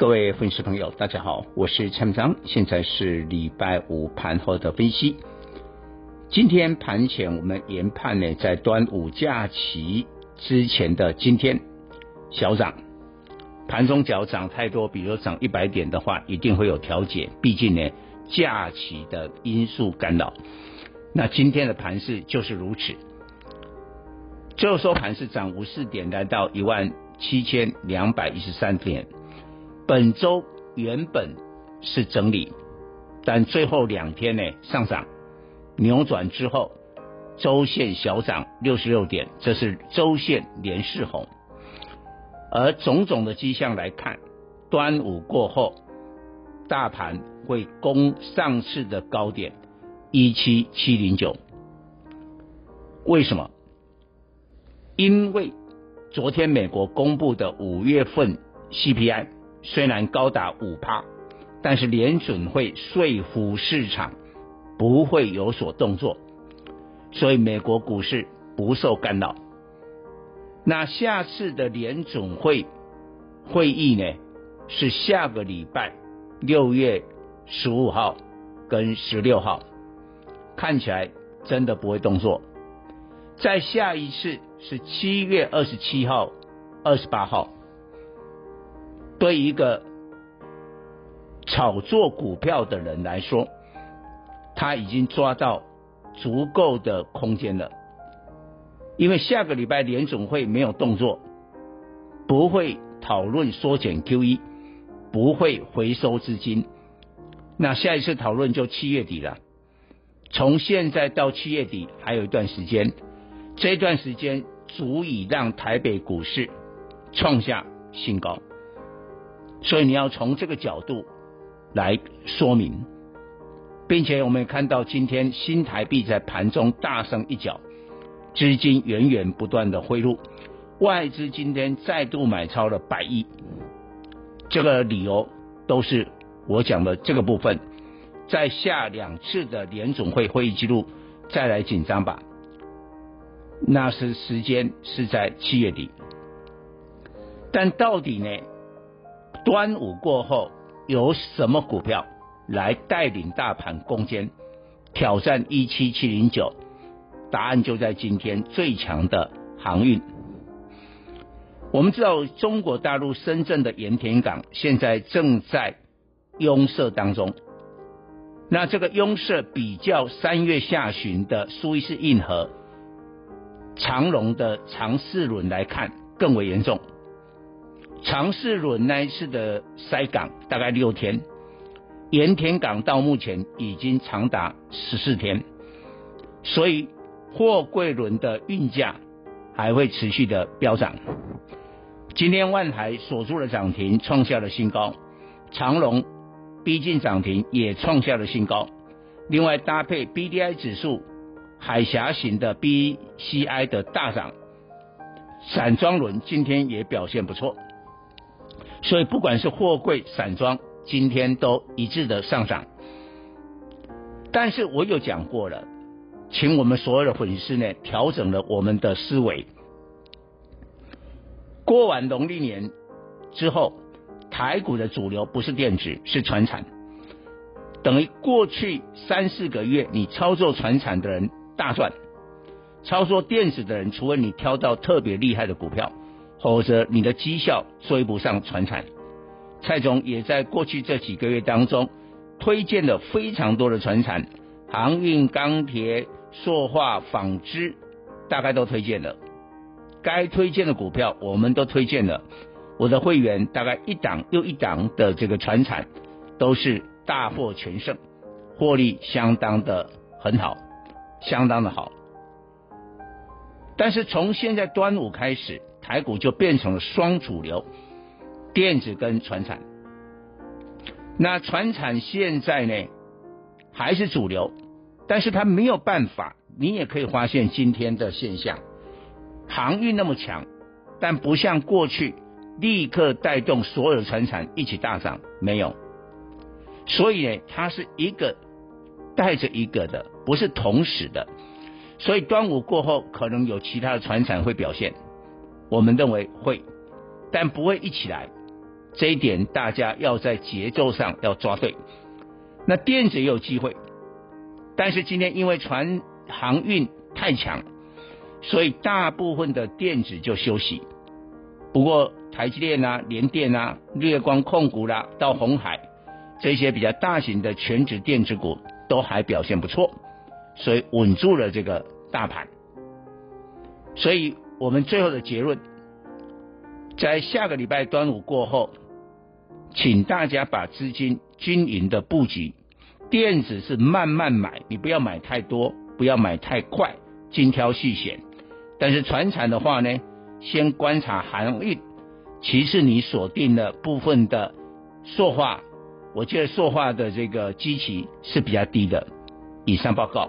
各位粉丝朋友，大家好，我是蔡明彰，现在是礼拜五盘后的分析。今天盘前我们研判呢，在端午假期之前的今天小涨，盘中只要涨太多，比如说涨一百点的话，一定会有调节，毕竟呢假期的因素干扰。那今天的盘势就是如此，最后收盘是涨五四点，来到一万七千两百一十三点。本周原本是整理，但最后两天呢上涨，扭转之后，周线小涨六十六点，这是周线连四红。而种种的迹象来看，端午过后，大盘会攻上次的高点一七七零九。为什么？因为昨天美国公布的五月份 CPI。虽然高达五趴，但是联准会说服市场不会有所动作，所以美国股市不受干扰。那下次的联准会会议呢？是下个礼拜六月十五号跟十六号，看起来真的不会动作。再下一次是七月二十七号、二十八号。对一个炒作股票的人来说，他已经抓到足够的空间了。因为下个礼拜联总会没有动作，不会讨论缩减 QE，不会回收资金。那下一次讨论就七月底了。从现在到七月底还有一段时间，这段时间足以让台北股市创下新高。所以你要从这个角度来说明，并且我们也看到今天新台币在盘中大升一角，资金源源不断的汇入，外资今天再度买超了百亿，这个理由都是我讲的这个部分，在下两次的联总会会议记录再来紧张吧，那是时间是在七月底，但到底呢？端午过后有什么股票来带领大盘攻坚挑战一七七零九？答案就在今天最强的航运。我们知道中国大陆深圳的盐田港现在正在拥塞当中，那这个拥塞比较三月下旬的苏伊士运河长龙的长四轮来看更为严重。长试轮那一次的塞港大概六天，盐田港到目前已经长达十四天，所以货柜轮的运价还会持续的飙涨。今天万海锁住了涨停，创下了新高；长荣逼近涨停，也创下了新高。另外搭配 BDI 指数海峡型的 BCI 的大涨，散装轮今天也表现不错。所以不管是货柜、散装，今天都一致的上涨。但是我有讲过了，请我们所有的粉丝呢调整了我们的思维。过完农历年之后，台股的主流不是电子，是传产。等于过去三四个月，你操作传产的人大赚，操作电子的人，除了你挑到特别厉害的股票。否则你的绩效追不上传产。蔡总也在过去这几个月当中推荐了非常多的传产，航运、钢铁、塑化、纺织，大概都推荐了。该推荐的股票我们都推荐了。我的会员大概一档又一档的这个传产都是大获全胜，获利相当的很好，相当的好。但是从现在端午开始。台股就变成了双主流，电子跟传产。那传产现在呢，还是主流，但是它没有办法。你也可以发现今天的现象，航运那么强，但不像过去立刻带动所有的传产一起大涨，没有。所以呢，它是一个带着一个的，不是同时的。所以端午过后，可能有其他的船产会表现，我们认为会，但不会一起来。这一点大家要在节奏上要抓对。那电子也有机会，但是今天因为船航运太强，所以大部分的电子就休息。不过台积电啊、联电啊、日光控股啦、到鸿海。这些比较大型的权值电子股都还表现不错，所以稳住了这个大盘。所以我们最后的结论，在下个礼拜端午过后，请大家把资金均匀的布局，电子是慢慢买，你不要买太多，不要买太快，精挑细选。但是传产的话呢，先观察航运，其次你锁定了部分的塑化。我觉得塑化的这个基期是比较低的。以上报告。